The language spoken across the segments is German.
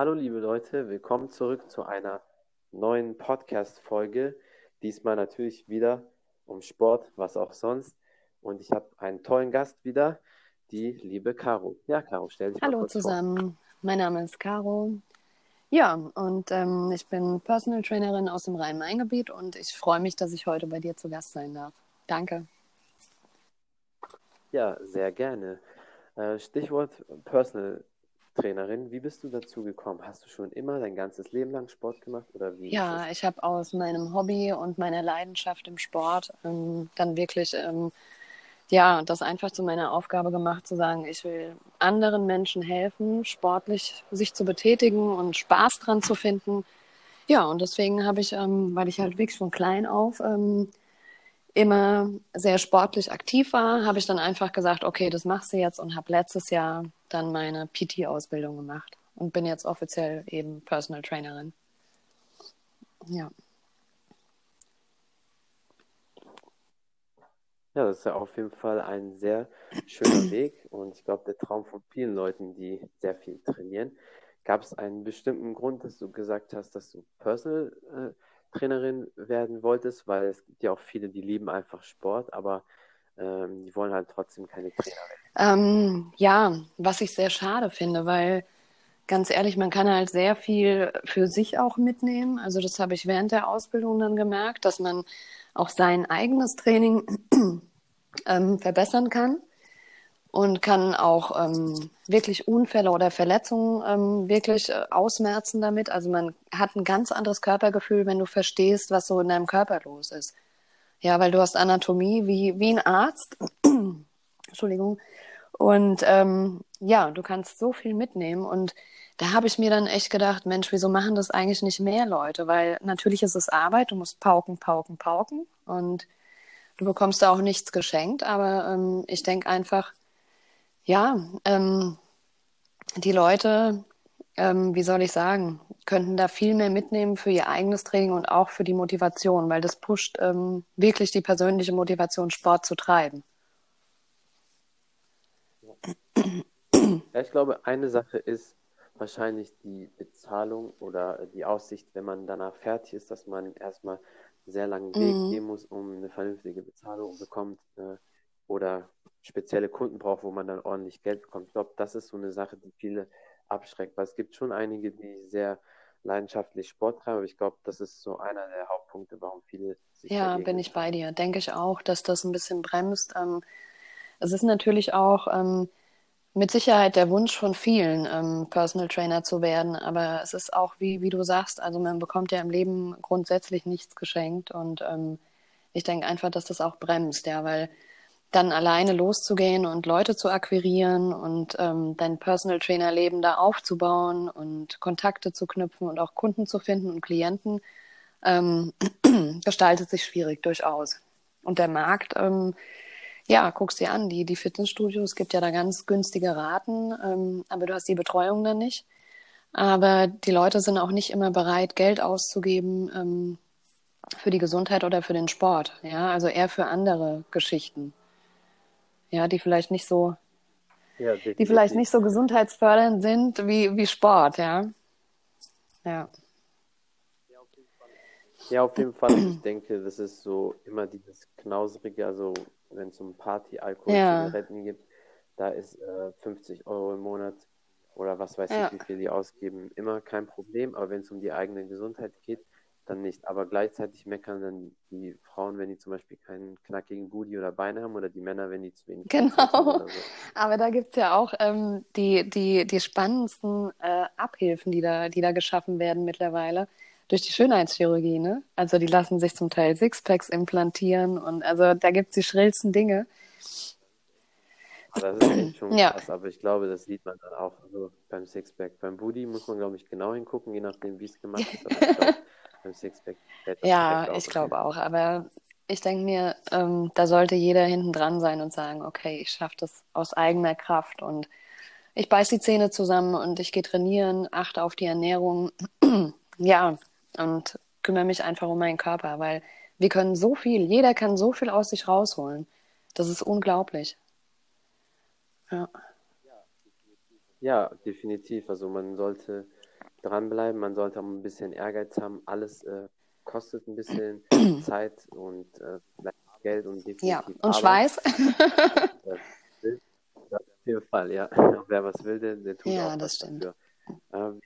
Hallo liebe Leute, willkommen zurück zu einer neuen Podcast-Folge. Diesmal natürlich wieder um Sport, was auch sonst. Und ich habe einen tollen Gast wieder, die liebe Caro. Ja, Caro, stell dich Hallo mal kurz zusammen, vor. mein Name ist Caro. Ja, und ähm, ich bin Personal Trainerin aus dem Rhein-Main-Gebiet und ich freue mich, dass ich heute bei dir zu Gast sein darf. Danke. Ja, sehr gerne. Äh, Stichwort Personal Trainerin. Wie bist du dazu gekommen? Hast du schon immer dein ganzes Leben lang Sport gemacht oder wie? Ja, ich habe aus meinem Hobby und meiner Leidenschaft im Sport ähm, dann wirklich ähm, ja, das einfach zu meiner Aufgabe gemacht, zu sagen, ich will anderen Menschen helfen, sportlich sich zu betätigen und Spaß dran zu finden. Ja, und deswegen habe ich, ähm, weil ich halt wirklich von klein auf ähm, immer sehr sportlich aktiv war, habe ich dann einfach gesagt, okay, das machst du jetzt und habe letztes Jahr dann meine PT-Ausbildung gemacht und bin jetzt offiziell eben Personal Trainerin. Ja. Ja, das ist ja auf jeden Fall ein sehr schöner Weg und ich glaube, der Traum von vielen Leuten, die sehr viel trainieren. Gab es einen bestimmten Grund, dass du gesagt hast, dass du Personal äh, Trainerin werden wolltest? Weil es gibt ja auch viele, die lieben einfach Sport, aber ähm, die wollen halt trotzdem keine Trainerin. Ähm, ja, was ich sehr schade finde, weil ganz ehrlich, man kann halt sehr viel für sich auch mitnehmen. Also das habe ich während der Ausbildung dann gemerkt, dass man auch sein eigenes Training ähm, verbessern kann und kann auch ähm, wirklich Unfälle oder Verletzungen ähm, wirklich äh, ausmerzen damit. Also man hat ein ganz anderes Körpergefühl, wenn du verstehst, was so in deinem Körper los ist. Ja, weil du hast Anatomie wie, wie ein Arzt. Entschuldigung. Und ähm, ja, du kannst so viel mitnehmen. Und da habe ich mir dann echt gedacht, Mensch, wieso machen das eigentlich nicht mehr Leute? Weil natürlich ist es Arbeit, du musst pauken, pauken, pauken. Und du bekommst da auch nichts geschenkt. Aber ähm, ich denke einfach, ja, ähm, die Leute, ähm, wie soll ich sagen, könnten da viel mehr mitnehmen für ihr eigenes Training und auch für die Motivation, weil das pusht ähm, wirklich die persönliche Motivation, Sport zu treiben. Ja, ich glaube, eine Sache ist wahrscheinlich die Bezahlung oder die Aussicht, wenn man danach fertig ist, dass man erstmal einen sehr langen Weg mhm. gehen muss, um eine vernünftige Bezahlung bekommt äh, oder spezielle Kunden braucht, wo man dann ordentlich Geld bekommt. Ich glaube, das ist so eine Sache, die viele abschreckt, weil es gibt schon einige, die sehr leidenschaftlich Sport treiben, aber ich glaube, das ist so einer der Hauptpunkte, warum viele sich Ja, bin ich bei dir. Denke ich auch, dass das ein bisschen bremst. Ähm, es ist natürlich auch ähm, mit Sicherheit der Wunsch von vielen, ähm, Personal Trainer zu werden, aber es ist auch, wie, wie du sagst, also man bekommt ja im Leben grundsätzlich nichts geschenkt und ich denke einfach, dass das auch bremst, ja, weil dann alleine loszugehen und Leute zu akquirieren und ähm, dein Personal Trainer Leben da aufzubauen und Kontakte zu knüpfen und auch Kunden zu finden und Klienten, ähm, gestaltet sich schwierig durchaus. Und der Markt, ähm, ja, guckst dir an, die, die Fitnessstudios, gibt ja da ganz günstige Raten, ähm, aber du hast die Betreuung dann nicht. Aber die Leute sind auch nicht immer bereit, Geld auszugeben ähm, für die Gesundheit oder für den Sport. Ja, also eher für andere Geschichten ja, die vielleicht nicht so, ja, die vielleicht nicht so gesundheitsfördernd sind wie, wie Sport, ja. Ja. Ja, auf jeden Fall. Ich denke, das ist so immer dieses Knauserige, also wenn es um Party, Alkohol, ja. Zigaretten gibt, da ist äh, 50 Euro im Monat oder was weiß ja. ich, wie viel die ausgeben, immer kein Problem. Aber wenn es um die eigene Gesundheit geht, dann nicht. Aber gleichzeitig meckern dann die Frauen, wenn die zum Beispiel keinen knackigen Booty oder Beine haben oder die Männer, wenn die zu wenig Genau. So. Aber da gibt es ja auch ähm, die, die, die spannendsten äh, Abhilfen, die da, die da geschaffen werden mittlerweile durch die Schönheitschirurgie. Ne? Also die lassen sich zum Teil Sixpacks implantieren und also da gibt es die schrillsten Dinge. Das ist echt schon ja. krass, aber ich glaube, das sieht man dann auch also beim Sixpack. Beim Booty muss man, glaube ich, genau hingucken, je nachdem, wie es gemacht ist. Beim Sixpack. Ja, ich glaube auch. Aber ich denke mir, ähm, da sollte jeder hinten dran sein und sagen, okay, ich schaffe das aus eigener Kraft und ich beiß die Zähne zusammen und ich gehe trainieren, achte auf die Ernährung. ja, und kümmere mich einfach um meinen Körper, weil wir können so viel, jeder kann so viel aus sich rausholen. Das ist unglaublich. Ja. Ja, definitiv. Also man sollte dranbleiben, man sollte auch ein bisschen Ehrgeiz haben. Alles äh, kostet ein bisschen Zeit und äh, Geld und definitiv Ja, und Arbeit. Schweiß. auf jeden Fall, ja. Wer was will, der, der tut ja, auch das stimmt. dafür. Ähm,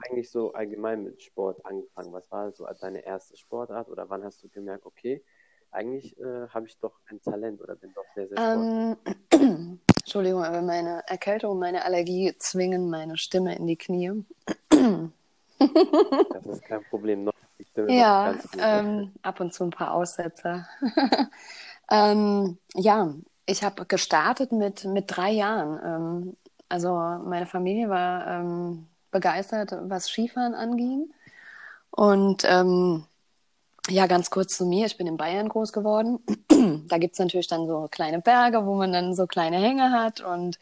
eigentlich so allgemein mit Sport angefangen? Was war so deine erste Sportart oder wann hast du gemerkt, okay, eigentlich äh, habe ich doch ein Talent oder bin doch sehr, sehr ähm, Entschuldigung, aber meine Erkältung und meine Allergie zwingen meine Stimme in die Knie. Das ist kein Problem. Noch ja, ähm, ab und zu ein paar Aussetzer. ähm, ja, ich habe gestartet mit, mit drei Jahren. Ähm, also meine Familie war ähm, begeistert, was Skifahren anging. Und ähm, ja, ganz kurz zu mir. Ich bin in Bayern groß geworden. da gibt es natürlich dann so kleine Berge, wo man dann so kleine Hänge hat. Und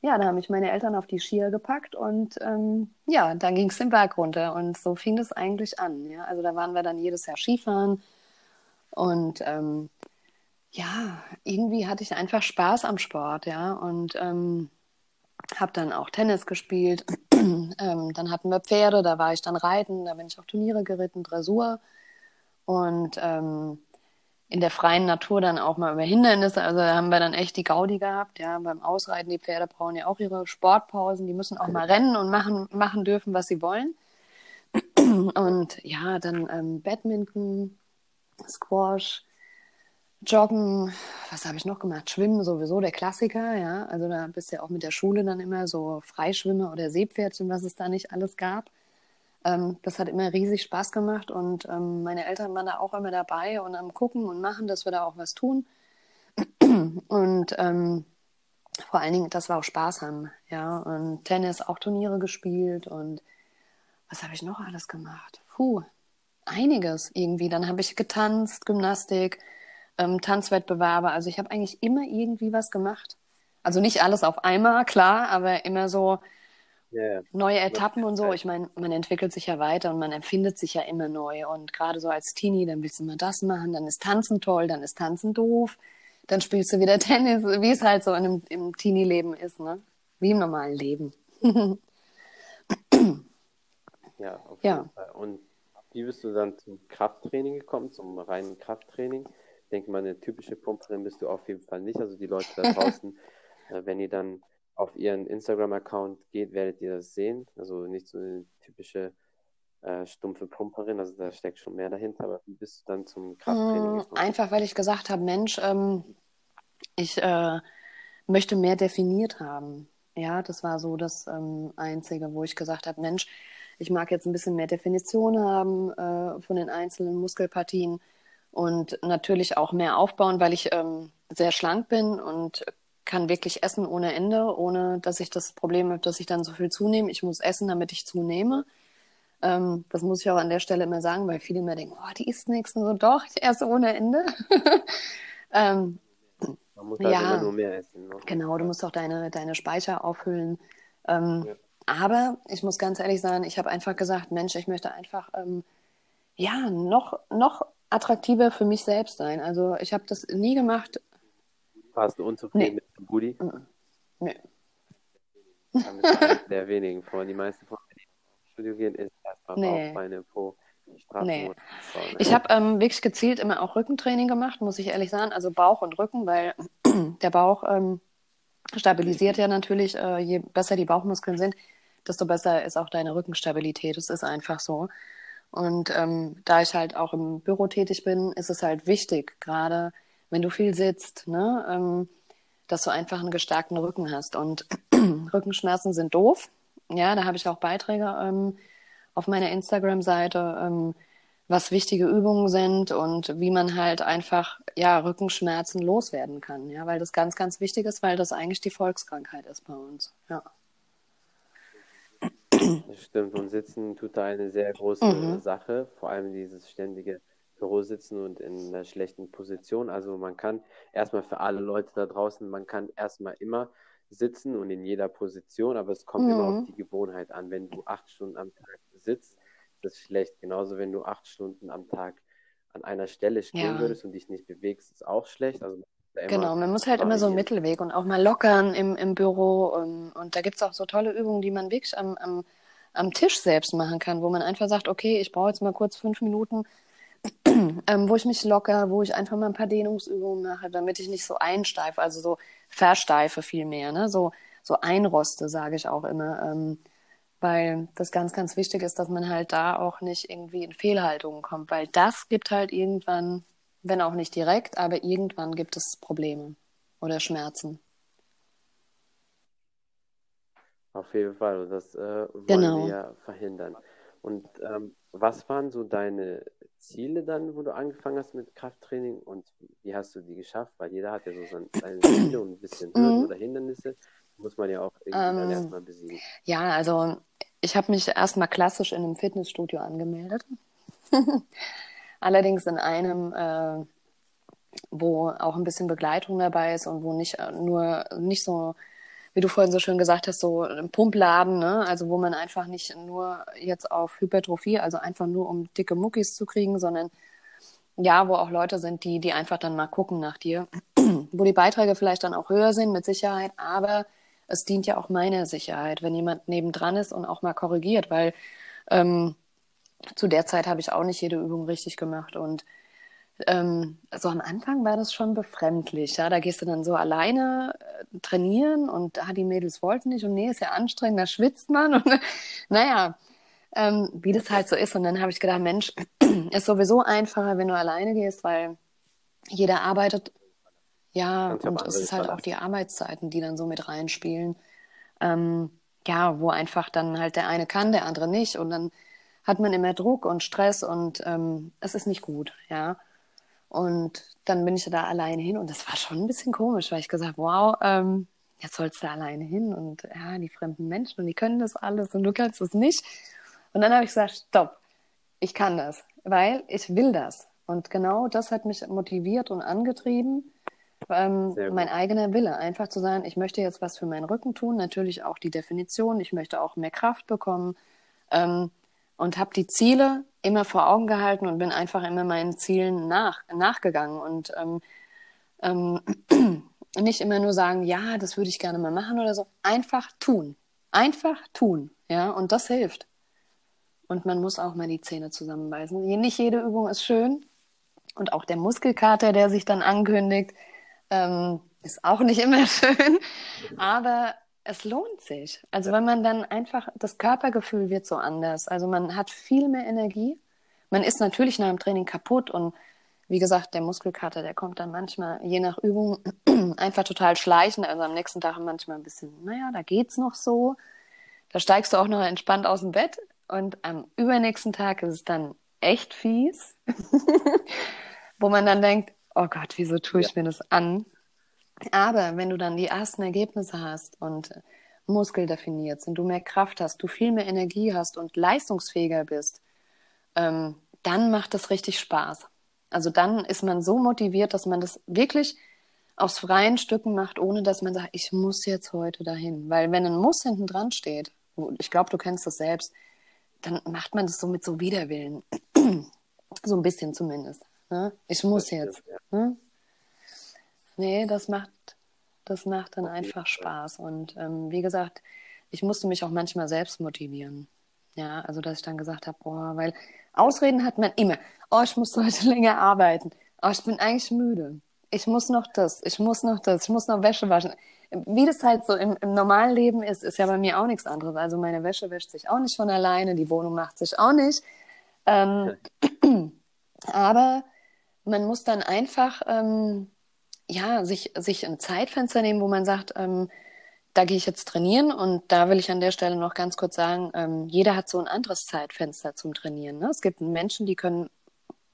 ja, da haben mich meine Eltern auf die Skier gepackt und ähm, ja, dann ging es den Berg runter. Und so fing das eigentlich an. Ja? Also da waren wir dann jedes Jahr Skifahren. Und ähm, ja, irgendwie hatte ich einfach Spaß am Sport, ja. Und ähm, habe dann auch Tennis gespielt. ähm, dann hatten wir Pferde, da war ich dann reiten, da bin ich auch Turniere geritten, Dressur. Und ähm, in der freien Natur dann auch mal über Hindernisse. Also da haben wir dann echt die Gaudi gehabt. Ja, beim Ausreiten, die Pferde brauchen ja auch ihre Sportpausen. Die müssen auch mal rennen und machen, machen dürfen, was sie wollen. Und ja, dann ähm, Badminton, Squash, Joggen, was habe ich noch gemacht? Schwimmen sowieso, der Klassiker, ja. Also da bist du ja auch mit der Schule dann immer so Freischwimmer oder Seepferdchen, was es da nicht alles gab. Ähm, das hat immer riesig Spaß gemacht und ähm, meine Eltern waren da auch immer dabei und am Gucken und machen, dass wir da auch was tun. Und ähm, vor allen Dingen, dass wir auch Spaß haben, ja. Und Tennis, auch Turniere gespielt und was habe ich noch alles gemacht? Puh, einiges irgendwie. Dann habe ich getanzt, Gymnastik, ähm, Tanzwettbewerbe. Also ich habe eigentlich immer irgendwie was gemacht. Also nicht alles auf einmal, klar, aber immer so yeah. neue Etappen und so. Ich meine, man entwickelt sich ja weiter und man empfindet sich ja immer neu. Und gerade so als Teenie, dann willst du mal das machen, dann ist Tanzen toll, dann ist Tanzen doof, dann spielst du wieder Tennis, wie es halt so in einem, im Teenie-Leben ist, ne? Wie im normalen Leben. ja, auf jeden ja. Fall. Und wie bist du dann zum Krafttraining gekommen, zum reinen Krafttraining? Ich denke mal, eine typische Pumperin bist du auf jeden Fall nicht. Also die Leute da draußen, äh, wenn ihr dann auf ihren Instagram-Account geht, werdet ihr das sehen. Also nicht so eine typische äh, stumpfe Pumperin, also da steckt schon mehr dahinter. Aber wie bist du dann zum Krafttraining mm, gekommen? Einfach, weil ich gesagt habe, Mensch, ähm, ich äh, möchte mehr definiert haben. Ja, das war so das ähm, Einzige, wo ich gesagt habe, Mensch, ich mag jetzt ein bisschen mehr Definition haben äh, von den einzelnen Muskelpartien und natürlich auch mehr aufbauen, weil ich ähm, sehr schlank bin und kann wirklich essen ohne Ende, ohne dass ich das Problem habe, dass ich dann so viel zunehme. Ich muss essen, damit ich zunehme. Ähm, das muss ich auch an der Stelle immer sagen, weil viele immer denken, oh, die isst nichts. Und so, doch, ich esse ohne Ende. ähm, Man muss halt ja, immer nur mehr essen. Ne? Genau, du musst auch deine, deine Speicher auffüllen. Ähm, ja. Aber ich muss ganz ehrlich sagen, ich habe einfach gesagt, Mensch, ich möchte einfach ähm, ja noch, noch attraktiver für mich selbst sein. Also ich habe das nie gemacht. Warst du unzufrieden nee. mit dem Booty? Nee. Der wenigen Frauen. Die meisten Frauen, die ins Studio gehen, ist erstmal nee. Bauch, Po. Nee. Ich habe ähm, wirklich gezielt immer auch Rückentraining gemacht, muss ich ehrlich sagen. Also Bauch und Rücken, weil der Bauch ähm, stabilisiert ja natürlich, äh, je besser die Bauchmuskeln sind, desto besser ist auch deine Rückenstabilität. Das ist einfach so. Und ähm, da ich halt auch im Büro tätig bin, ist es halt wichtig, gerade wenn du viel sitzt, ne, ähm, dass du einfach einen gestärkten Rücken hast. Und Rückenschmerzen sind doof. Ja, da habe ich auch Beiträge ähm, auf meiner Instagram-Seite, ähm, was wichtige Übungen sind und wie man halt einfach ja Rückenschmerzen loswerden kann. Ja, weil das ganz, ganz wichtig ist, weil das eigentlich die Volkskrankheit ist bei uns. Ja. Das stimmt. Und Sitzen tut da eine sehr große mhm. Sache, vor allem dieses ständige Bürositzen und in einer schlechten Position. Also man kann erstmal für alle Leute da draußen, man kann erstmal immer sitzen und in jeder Position, aber es kommt mhm. immer auf die Gewohnheit an. Wenn du acht Stunden am Tag sitzt, ist das schlecht. Genauso wenn du acht Stunden am Tag an einer Stelle stehen ja. würdest und dich nicht bewegst, ist auch schlecht. Also genau, man muss halt immer so einen Mittelweg und auch mal lockern im, im Büro. Und, und da gibt es auch so tolle Übungen, die man wirklich am, am am Tisch selbst machen kann, wo man einfach sagt, okay, ich brauche jetzt mal kurz fünf Minuten, ähm, wo ich mich locker, wo ich einfach mal ein paar Dehnungsübungen mache, damit ich nicht so einsteife, also so versteife viel mehr, ne? so, so einroste, sage ich auch immer. Ähm, weil das ganz, ganz wichtig ist, dass man halt da auch nicht irgendwie in Fehlhaltungen kommt, weil das gibt halt irgendwann, wenn auch nicht direkt, aber irgendwann gibt es Probleme oder Schmerzen. Auf jeden Fall, und das äh, wollen genau. wir ja verhindern. Und ähm, was waren so deine Ziele dann, wo du angefangen hast mit Krafttraining und wie hast du die geschafft? Weil jeder hat ja so seine Ziele und ein bisschen Hürden mhm. oder Hindernisse. Muss man ja auch irgendwie ähm, dann erstmal besiegen. Ja, also ich habe mich erstmal klassisch in einem Fitnessstudio angemeldet. Allerdings in einem, äh, wo auch ein bisschen Begleitung dabei ist und wo nicht äh, nur nicht so wie du vorhin so schön gesagt hast, so ein Pumpladen, ne? also wo man einfach nicht nur jetzt auf Hypertrophie, also einfach nur um dicke Muckis zu kriegen, sondern ja, wo auch Leute sind, die, die einfach dann mal gucken nach dir, wo die Beiträge vielleicht dann auch höher sind, mit Sicherheit, aber es dient ja auch meiner Sicherheit, wenn jemand nebendran ist und auch mal korrigiert, weil ähm, zu der Zeit habe ich auch nicht jede Übung richtig gemacht und ähm, so am Anfang war das schon befremdlich. Ja? Da gehst du dann so alleine trainieren und ah, die Mädels wollten nicht und nee, ist ja anstrengend, da schwitzt man. Und naja, ähm, wie das halt so ist. Und dann habe ich gedacht, Mensch, ist sowieso einfacher, wenn du alleine gehst, weil jeder arbeitet. Ja, und es ist halt auch die Arbeitszeiten, die dann so mit reinspielen. Ähm, ja, wo einfach dann halt der eine kann, der andere nicht. Und dann hat man immer Druck und Stress und ähm, es ist nicht gut, ja. Und dann bin ich da alleine hin und das war schon ein bisschen komisch, weil ich gesagt, wow, ähm, jetzt sollst du alleine hin und ja, die fremden Menschen und die können das alles und du kannst es nicht. Und dann habe ich gesagt, stopp, ich kann das, weil ich will das. Und genau das hat mich motiviert und angetrieben, ähm, mein eigener Wille, einfach zu sagen, ich möchte jetzt was für meinen Rücken tun, natürlich auch die Definition, ich möchte auch mehr Kraft bekommen ähm, und habe die Ziele immer vor Augen gehalten und bin einfach immer meinen Zielen nach, nachgegangen und ähm, ähm, nicht immer nur sagen, ja, das würde ich gerne mal machen oder so. Einfach tun. Einfach tun. Ja, und das hilft. Und man muss auch mal die Zähne zusammenbeißen. Nicht jede Übung ist schön. Und auch der Muskelkater, der sich dann ankündigt, ähm, ist auch nicht immer schön. Aber es lohnt sich. Also wenn man dann einfach, das Körpergefühl wird so anders. Also man hat viel mehr Energie. Man ist natürlich nach dem Training kaputt und wie gesagt, der Muskelkater, der kommt dann manchmal, je nach Übung, einfach total schleichend. Also am nächsten Tag manchmal ein bisschen, naja, da geht's noch so. Da steigst du auch noch entspannt aus dem Bett und am übernächsten Tag ist es dann echt fies, wo man dann denkt, oh Gott, wieso tue ich ja. mir das an? Aber wenn du dann die ersten Ergebnisse hast und Muskel definiert sind, du mehr Kraft hast, du viel mehr Energie hast und leistungsfähiger bist, ähm, dann macht das richtig Spaß. Also dann ist man so motiviert, dass man das wirklich aus freien Stücken macht, ohne dass man sagt, ich muss jetzt heute dahin. Weil wenn ein Muss hinten dran steht, ich glaube, du kennst das selbst, dann macht man das so mit so Widerwillen. so ein bisschen zumindest. Ne? Ich muss jetzt. Ne? Nee, das macht, das macht dann einfach Spaß. Und ähm, wie gesagt, ich musste mich auch manchmal selbst motivieren. Ja, also dass ich dann gesagt habe, boah, weil Ausreden hat man immer. Oh, ich muss heute länger arbeiten. Oh, ich bin eigentlich müde. Ich muss noch das, ich muss noch das, ich muss noch Wäsche waschen. Wie das halt so im, im normalen Leben ist, ist ja bei mir auch nichts anderes. Also meine Wäsche wäscht sich auch nicht von alleine, die Wohnung macht sich auch nicht. Ähm, aber man muss dann einfach ähm, ja, sich, sich ein Zeitfenster nehmen, wo man sagt, ähm, da gehe ich jetzt trainieren und da will ich an der Stelle noch ganz kurz sagen, ähm, jeder hat so ein anderes Zeitfenster zum Trainieren. Ne? Es gibt Menschen, die können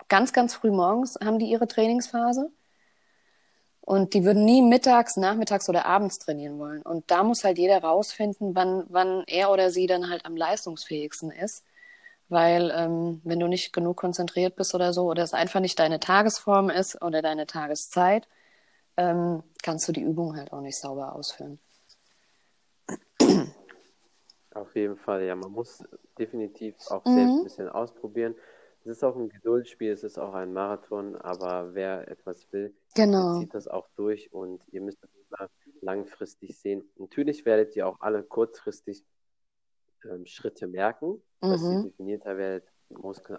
ganz, ganz früh morgens haben die ihre Trainingsphase und die würden nie mittags, nachmittags oder abends trainieren wollen. Und da muss halt jeder rausfinden, wann, wann er oder sie dann halt am leistungsfähigsten ist. Weil ähm, wenn du nicht genug konzentriert bist oder so, oder es einfach nicht deine Tagesform ist oder deine Tageszeit, ähm, kannst du die Übung halt auch nicht sauber ausführen. Auf jeden Fall, ja, man muss definitiv auch mhm. selbst ein bisschen ausprobieren. Es ist auch ein Geduldsspiel, es ist auch ein Marathon, aber wer etwas will, genau. zieht das auch durch und ihr müsst das immer langfristig sehen. Natürlich werdet ihr auch alle kurzfristig ähm, Schritte merken, mhm. dass sie definierter werden, Muskeln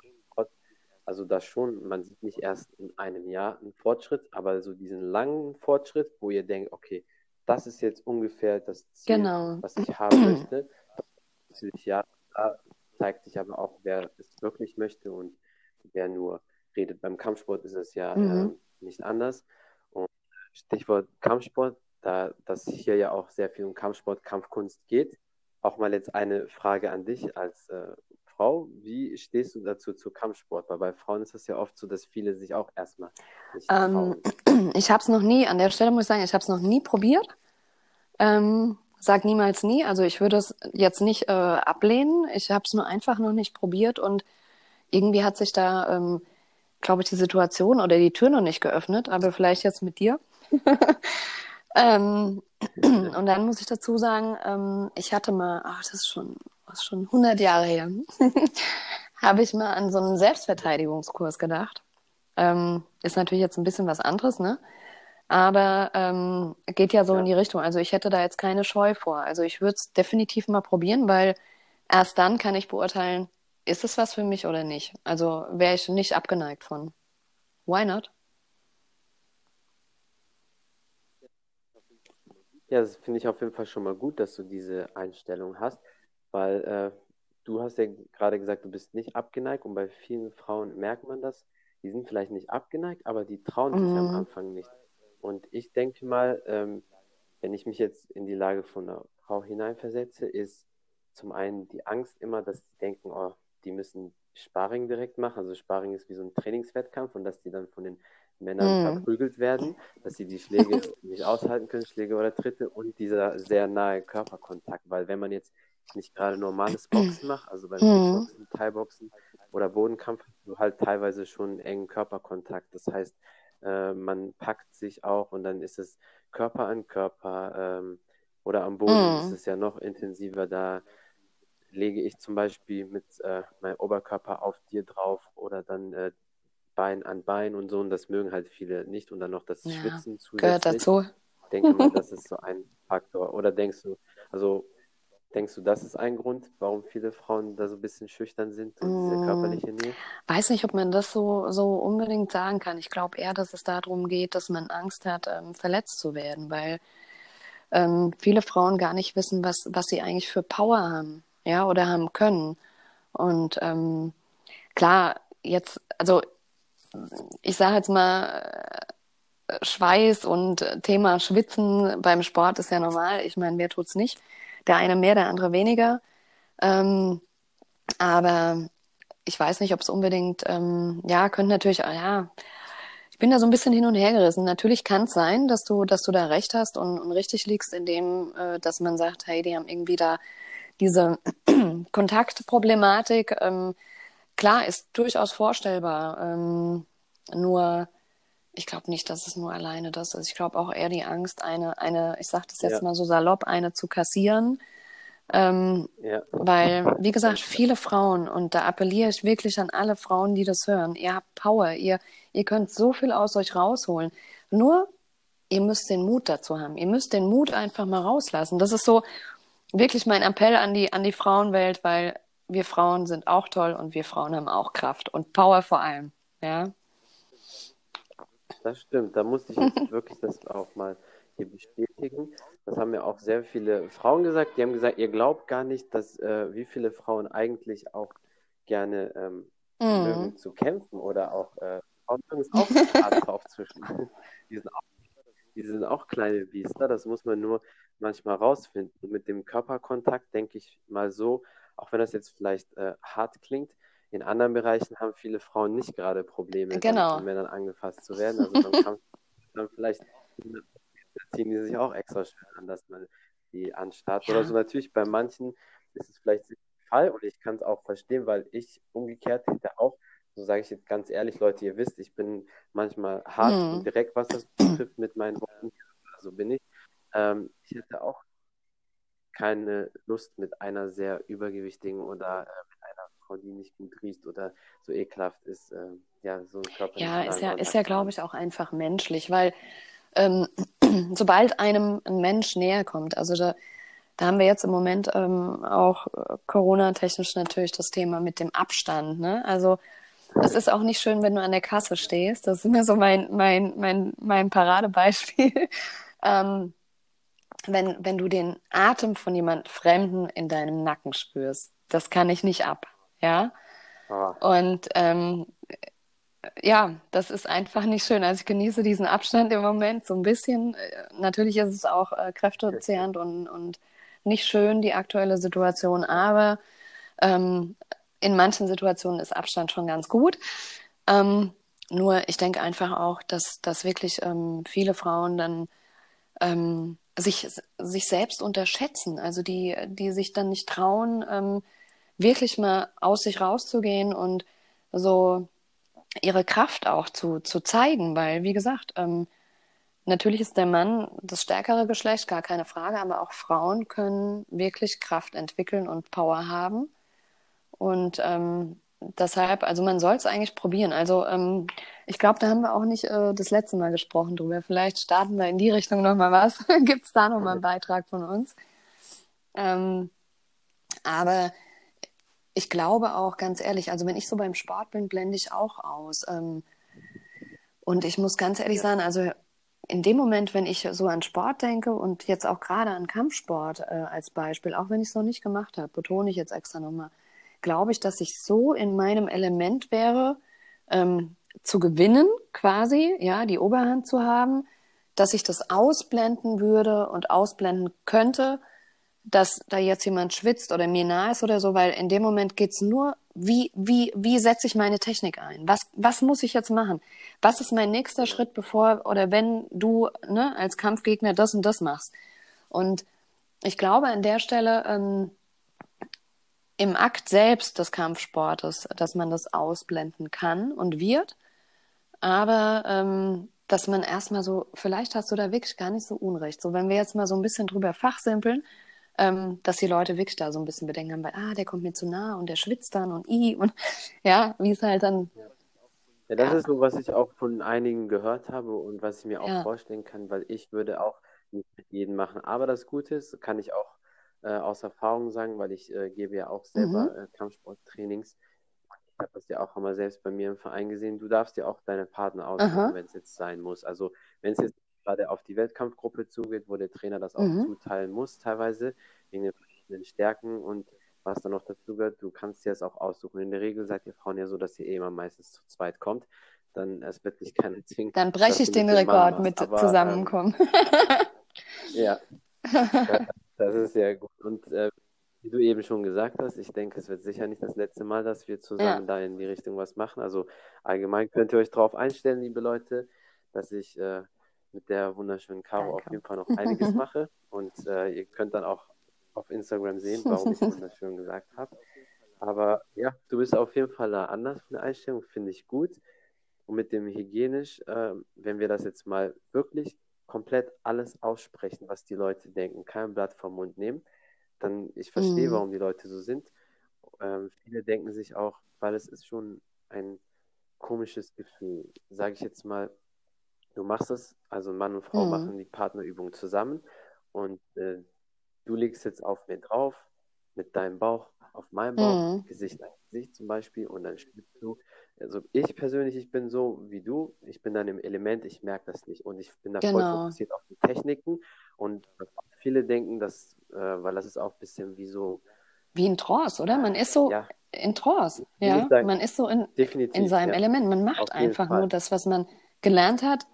also das schon, man sieht nicht erst in einem Jahr einen Fortschritt, aber so diesen langen Fortschritt, wo ihr denkt, okay, das ist jetzt ungefähr das Ziel, genau. was ich haben möchte. Ja, da zeigt sich aber auch, wer es wirklich möchte und wer nur redet. Beim Kampfsport ist es ja mhm. äh, nicht anders. Und Stichwort Kampfsport, da das hier ja auch sehr viel um Kampfsport, Kampfkunst geht, auch mal jetzt eine Frage an dich als äh, Frau. Wie stehst du dazu zu Kampfsport? Weil bei Frauen ist es ja oft so, dass viele sich auch erstmal nicht ähm, Ich habe es noch nie, an der Stelle muss ich sagen, ich habe es noch nie probiert. Ähm, sag niemals nie. Also ich würde es jetzt nicht äh, ablehnen. Ich habe es nur einfach noch nicht probiert und irgendwie hat sich da, ähm, glaube ich, die Situation oder die Tür noch nicht geöffnet, aber vielleicht jetzt mit dir. ähm, und dann muss ich dazu sagen, ähm, ich hatte mal, ach, das ist schon was schon 100 Jahre her, habe ich mal an so einen Selbstverteidigungskurs gedacht. Ähm, ist natürlich jetzt ein bisschen was anderes, ne? Aber ähm, geht ja so ja. in die Richtung. Also ich hätte da jetzt keine Scheu vor. Also ich würde es definitiv mal probieren, weil erst dann kann ich beurteilen, ist es was für mich oder nicht. Also wäre ich nicht abgeneigt von. Why not? Ja, das finde ich auf jeden Fall schon mal gut, dass du diese Einstellung hast weil äh, du hast ja gerade gesagt, du bist nicht abgeneigt und bei vielen Frauen merkt man das. Die sind vielleicht nicht abgeneigt, aber die trauen sich mhm. am Anfang nicht. Und ich denke mal, ähm, wenn ich mich jetzt in die Lage von einer Frau hineinversetze, ist zum einen die Angst immer, dass sie denken, oh, die müssen Sparring direkt machen. Also Sparring ist wie so ein Trainingswettkampf und dass die dann von den Männern mm. verprügelt werden, dass sie die Schläge nicht aushalten können, Schläge oder Tritte und dieser sehr nahe Körperkontakt. Weil wenn man jetzt nicht gerade normales Boxen mache, also beim mhm. Boxen, Thai-Boxen oder Bodenkampf, du halt teilweise schon engen Körperkontakt. Das heißt, äh, man packt sich auch und dann ist es Körper an Körper ähm, oder am Boden mhm. ist es ja noch intensiver. Da lege ich zum Beispiel mit äh, meinem Oberkörper auf dir drauf oder dann äh, Bein an Bein und so. Und das mögen halt viele nicht. Und dann noch das ja, Schwitzen zusätzlich. Gehört dazu. Ich denke mal, das ist so ein Faktor. Oder denkst du, also Denkst du, das ist ein Grund, warum viele Frauen da so ein bisschen schüchtern sind und diese mm. körperliche Nähe? Weiß nicht, ob man das so, so unbedingt sagen kann. Ich glaube eher, dass es darum geht, dass man Angst hat, ähm, verletzt zu werden, weil ähm, viele Frauen gar nicht wissen, was, was sie eigentlich für Power haben, ja, oder haben können. Und ähm, klar, jetzt, also ich sage jetzt mal, äh, Schweiß und Thema Schwitzen beim Sport ist ja normal. Ich meine, wer tut's nicht? Der eine mehr, der andere weniger. Ähm, aber ich weiß nicht, ob es unbedingt, ähm, ja, könnte natürlich, ah, ja, ich bin da so ein bisschen hin und her gerissen. Natürlich kann es sein, dass du, dass du da recht hast und, und richtig liegst in dem, äh, dass man sagt, hey, die haben irgendwie da diese Kontaktproblematik. Ähm, klar, ist durchaus vorstellbar. Ähm, nur, ich glaube nicht, dass es nur alleine das ist. Ich glaube auch eher die Angst, eine, eine, ich sage das jetzt ja. mal so salopp, eine zu kassieren. Ähm, ja. Weil, wie gesagt, viele Frauen, und da appelliere ich wirklich an alle Frauen, die das hören, ihr habt Power, ihr, ihr könnt so viel aus euch rausholen. Nur, ihr müsst den Mut dazu haben. Ihr müsst den Mut einfach mal rauslassen. Das ist so wirklich mein Appell an die, an die Frauenwelt, weil wir Frauen sind auch toll und wir Frauen haben auch Kraft und Power vor allem. Ja. Das stimmt, da musste ich jetzt wirklich das auch mal hier bestätigen. Das haben mir auch sehr viele Frauen gesagt. Die haben gesagt, ihr glaubt gar nicht, dass äh, wie viele Frauen eigentlich auch gerne ähm, mm. mögen zu kämpfen oder auch äh, Frauen mögen es auch hart drauf zwischen. Die sind, auch, die sind auch kleine Biester, das muss man nur manchmal rausfinden. Und mit dem Körperkontakt denke ich mal so, auch wenn das jetzt vielleicht äh, hart klingt, in anderen Bereichen haben viele Frauen nicht gerade Probleme, genau. von Männern angefasst zu werden. Also dann kann man vielleicht ziehen die sich auch extra schwer an, dass man die anstarrt. Ja. Oder so natürlich bei manchen ist es vielleicht der Fall und ich kann es auch verstehen, weil ich umgekehrt hätte auch, so sage ich jetzt ganz ehrlich, Leute, ihr wisst, ich bin manchmal hart hm. und direkt, was das betrifft mit meinen Worten. So bin ich. Ähm, ich hätte auch keine Lust mit einer sehr übergewichtigen oder äh, Frau, die nicht gut riecht oder so ekelhaft ist, äh, ja, so. Ja, ist ja, ist ja, glaube ich, auch einfach menschlich, weil ähm, sobald einem ein Mensch näher kommt, also da, da haben wir jetzt im Moment ähm, auch äh, Corona-technisch natürlich das Thema mit dem Abstand. Ne? Also es ist auch nicht schön, wenn du an der Kasse stehst. Das ist mir so mein, mein, mein, mein Paradebeispiel. ähm, wenn, wenn du den Atem von jemand Fremden in deinem Nacken spürst. Das kann ich nicht ab. Ja. Ah. Und ähm, ja, das ist einfach nicht schön. Also ich genieße diesen Abstand im Moment so ein bisschen. Natürlich ist es auch äh, kräftezehrend und, und nicht schön, die aktuelle Situation, aber ähm, in manchen Situationen ist Abstand schon ganz gut. Ähm, nur ich denke einfach auch, dass, dass wirklich ähm, viele Frauen dann ähm, sich, sich selbst unterschätzen, also die, die sich dann nicht trauen, ähm, wirklich mal aus sich rauszugehen und so ihre Kraft auch zu, zu zeigen, weil, wie gesagt, ähm, natürlich ist der Mann das stärkere Geschlecht, gar keine Frage, aber auch Frauen können wirklich Kraft entwickeln und Power haben. Und ähm, deshalb, also man soll es eigentlich probieren. Also ähm, ich glaube, da haben wir auch nicht äh, das letzte Mal gesprochen drüber. Vielleicht starten wir in die Richtung nochmal was. Gibt es da nochmal einen Beitrag von uns? Ähm, aber ich glaube auch ganz ehrlich, also wenn ich so beim Sport bin, blende ich auch aus. Ähm, und ich muss ganz ehrlich sagen, also in dem Moment, wenn ich so an Sport denke und jetzt auch gerade an Kampfsport äh, als Beispiel, auch wenn ich es noch nicht gemacht habe, betone ich jetzt extra nochmal, glaube ich, dass ich so in meinem Element wäre, ähm, zu gewinnen, quasi, ja, die Oberhand zu haben, dass ich das ausblenden würde und ausblenden könnte, dass da jetzt jemand schwitzt oder mir nah ist oder so, weil in dem Moment geht's nur, wie, wie, wie setze ich meine Technik ein? Was, was muss ich jetzt machen? Was ist mein nächster Schritt, bevor oder wenn du ne, als Kampfgegner das und das machst? Und ich glaube an der Stelle, ähm, im Akt selbst des Kampfsportes, dass man das ausblenden kann und wird, aber ähm, dass man erstmal so, vielleicht hast du da wirklich gar nicht so Unrecht. So, wenn wir jetzt mal so ein bisschen drüber fachsimpeln, ähm, dass die Leute wirklich da so ein bisschen Bedenken haben, weil, ah, der kommt mir zu nah und der schwitzt dann und i und ja, wie es halt dann. Ja, das ja. ist so, was ich auch von einigen gehört habe und was ich mir auch ja. vorstellen kann, weil ich würde auch nicht mit jedem machen. Aber das Gute ist, kann ich auch äh, aus Erfahrung sagen, weil ich äh, gebe ja auch selber mhm. äh, Kampfsporttrainings. Ich habe das ja auch immer selbst bei mir im Verein gesehen. Du darfst ja auch deine Partner aussuchen, wenn es jetzt sein muss. Also wenn es jetzt gerade auf die Wettkampfgruppe zugeht, wo der Trainer das auch mhm. zuteilen muss, teilweise, wegen den verschiedenen Stärken und was dann noch dazu gehört, du kannst dir das auch aussuchen. In der Regel seid ihr Frauen ja so, dass ihr eh immer meistens zu zweit kommt. Dann es wird dich keiner zwingen. Dann breche ich den Rekord mit Aber, zusammenkommen. Ähm, ja. Das ist sehr gut. Und äh, wie du eben schon gesagt hast, ich denke, es wird sicher nicht das letzte Mal, dass wir zusammen ja. da in die Richtung was machen. Also allgemein könnt ihr euch darauf einstellen, liebe Leute, dass ich äh, mit der wunderschönen Caro Danke. auf jeden Fall noch einiges mache. Und äh, ihr könnt dann auch auf Instagram sehen, warum ich wunderschön gesagt habe. Aber ja, du bist auf jeden Fall da anders von der Einstellung, finde ich gut. Und mit dem hygienisch, äh, wenn wir das jetzt mal wirklich komplett alles aussprechen, was die Leute denken, kein Blatt vom Mund nehmen, dann ich verstehe, mhm. warum die Leute so sind. Ähm, viele denken sich auch, weil es ist schon ein komisches Gefühl, sage ich jetzt mal, du machst es, also Mann und Frau mhm. machen die Partnerübung zusammen und äh, du legst jetzt auf mir drauf mit deinem Bauch auf meinem Bauch, mhm. Gesicht an Gesicht zum Beispiel und dann spürst du, also ich persönlich, ich bin so wie du, ich bin dann im Element, ich merke das nicht und ich bin da genau. voll fokussiert auf die Techniken und viele denken, dass, äh, weil das ist auch ein bisschen wie so. Wie in Trance, oder? Man ist so ja. in Trance, ja. Sagen, man ist so in, in seinem ja. Element. Man macht einfach nur das, was man gelernt hat.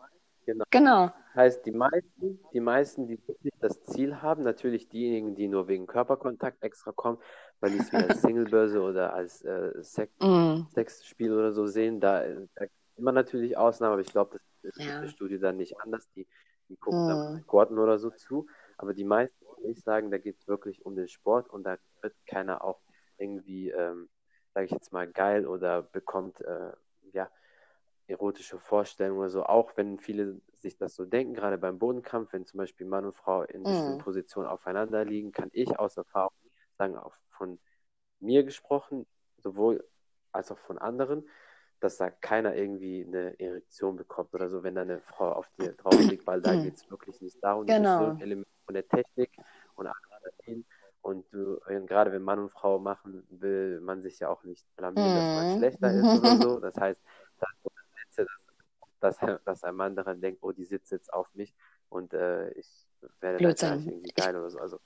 Genau. genau. Heißt, die meisten, die meisten, die wirklich das Ziel haben, natürlich diejenigen, die nur wegen Körperkontakt extra kommen, weil die es wieder als Singlebörse oder als äh, Sex, mm. Sexspiel oder so sehen, da, da immer natürlich Ausnahmen, aber ich glaube, das ist ja. in der Studie dann nicht anders. Die, die gucken mm. dann Rekorden oder so zu. Aber die meisten, würde ich sagen, da geht es wirklich um den Sport und da wird keiner auch irgendwie, ähm, sage ich jetzt mal, geil oder bekommt, äh, ja, erotische Vorstellungen oder so, auch wenn viele sich das so denken, gerade beim Bodenkampf, wenn zum Beispiel Mann und Frau in bestimmten mm. Positionen aufeinander liegen, kann ich aus Erfahrung sagen, auch von mir gesprochen, sowohl als auch von anderen, dass da keiner irgendwie eine Erektion bekommt oder so, wenn da eine Frau auf dir drauf liegt, weil da geht es wirklich nicht darum, genau. das ist so ein Element von der Technik und Adrenalin gerade wenn Mann und Frau machen, will man sich ja auch nicht blamieren, dass man mhm. schlechter ist oder so. Das heißt, dass, dass, dass ein Mann daran denkt, oh, die sitzt jetzt auf mich und äh, ich werde Blödsinn. irgendwie geil oder so. Also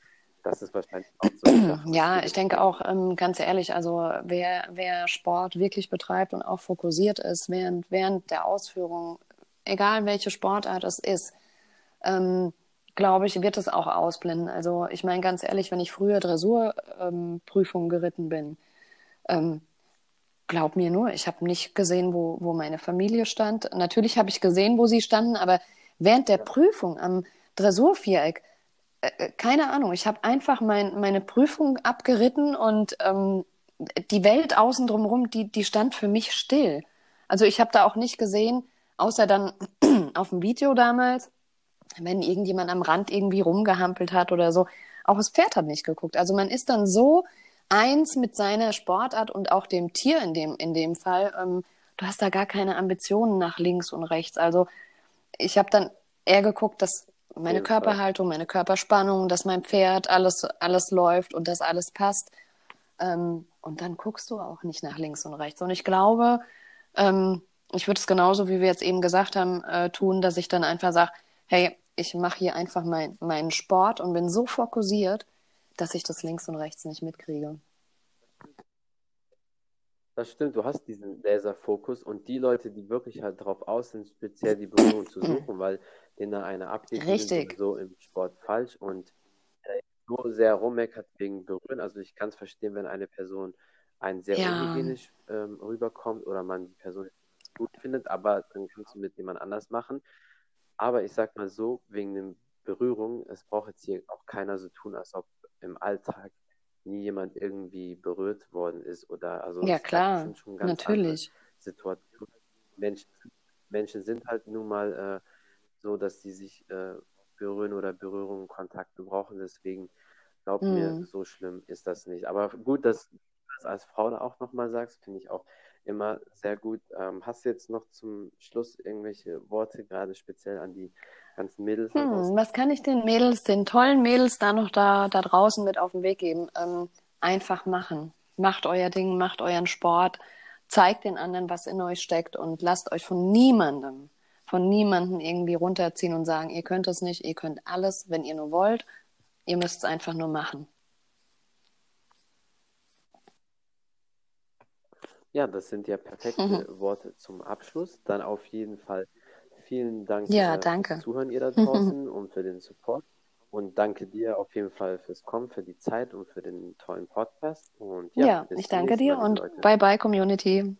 das ist wahrscheinlich auch so. Ja, ich denke auch, ähm, ganz ehrlich, also wer, wer Sport wirklich betreibt und auch fokussiert ist während, während der Ausführung, egal welche Sportart es ist, ähm, glaube ich, wird es auch ausblenden. Also ich meine ganz ehrlich, wenn ich früher Dressurprüfungen ähm, geritten bin, ähm, glaub mir nur, ich habe nicht gesehen, wo, wo meine Familie stand. Natürlich habe ich gesehen, wo sie standen, aber während der Prüfung am Dressurviereck, äh, äh, keine Ahnung, ich habe einfach mein, meine Prüfung abgeritten und ähm, die Welt außen drumherum, die, die stand für mich still. Also ich habe da auch nicht gesehen, außer dann auf dem Video damals, wenn irgendjemand am Rand irgendwie rumgehampelt hat oder so. Auch das Pferd hat nicht geguckt. Also man ist dann so eins mit seiner Sportart und auch dem Tier in dem, in dem Fall. Ähm, du hast da gar keine Ambitionen nach links und rechts. Also ich habe dann eher geguckt, dass meine Körperhaltung, meine Körperspannung, dass mein Pferd alles, alles läuft und dass alles passt. Ähm, und dann guckst du auch nicht nach links und rechts. Und ich glaube, ähm, ich würde es genauso, wie wir jetzt eben gesagt haben, äh, tun, dass ich dann einfach sage, hey, ich mache hier einfach mein, meinen Sport und bin so fokussiert, dass ich das links und rechts nicht mitkriege. Das stimmt, du hast diesen Laserfokus und die Leute, die wirklich halt darauf aus sind, speziell die Berührung zu suchen, weil denen da eine abgeht, ist so im Sport falsch und nur sehr rummeckert wegen Berühren. Also ich kann es verstehen, wenn eine Person einen sehr ja. unhygienisch ähm, rüberkommt oder man die Person gut findet, aber dann kannst du mit jemand anders machen. Aber ich sag mal so, wegen den Berührungen, es braucht jetzt hier auch keiner so tun, als ob im Alltag nie jemand irgendwie berührt worden ist oder also ja klar natürlich Situationen Menschen, Menschen sind halt nun mal äh, so dass sie sich äh, berühren oder Berührungen Kontakte brauchen deswegen glaub mm. mir mhm. so schlimm ist das nicht aber gut dass du das als Frau da auch nochmal sagst finde ich auch immer sehr gut ähm, hast du jetzt noch zum Schluss irgendwelche Worte gerade speziell an die ganzen Mädels. Hm, was kann ich den Mädels, den tollen Mädels da noch da, da draußen mit auf den Weg geben? Ähm, einfach machen. Macht euer Ding, macht euren Sport, zeigt den anderen, was in euch steckt und lasst euch von niemandem, von niemandem irgendwie runterziehen und sagen, ihr könnt es nicht, ihr könnt alles, wenn ihr nur wollt. Ihr müsst es einfach nur machen. Ja, das sind ja perfekte mhm. Worte zum Abschluss. Dann auf jeden Fall vielen Dank ja, danke. fürs Zuhören ihr da draußen und für den Support. Und danke dir auf jeden Fall fürs Kommen, für die Zeit und für den tollen Podcast. Und ja, ja ich danke dir Mal, und bye bye Community.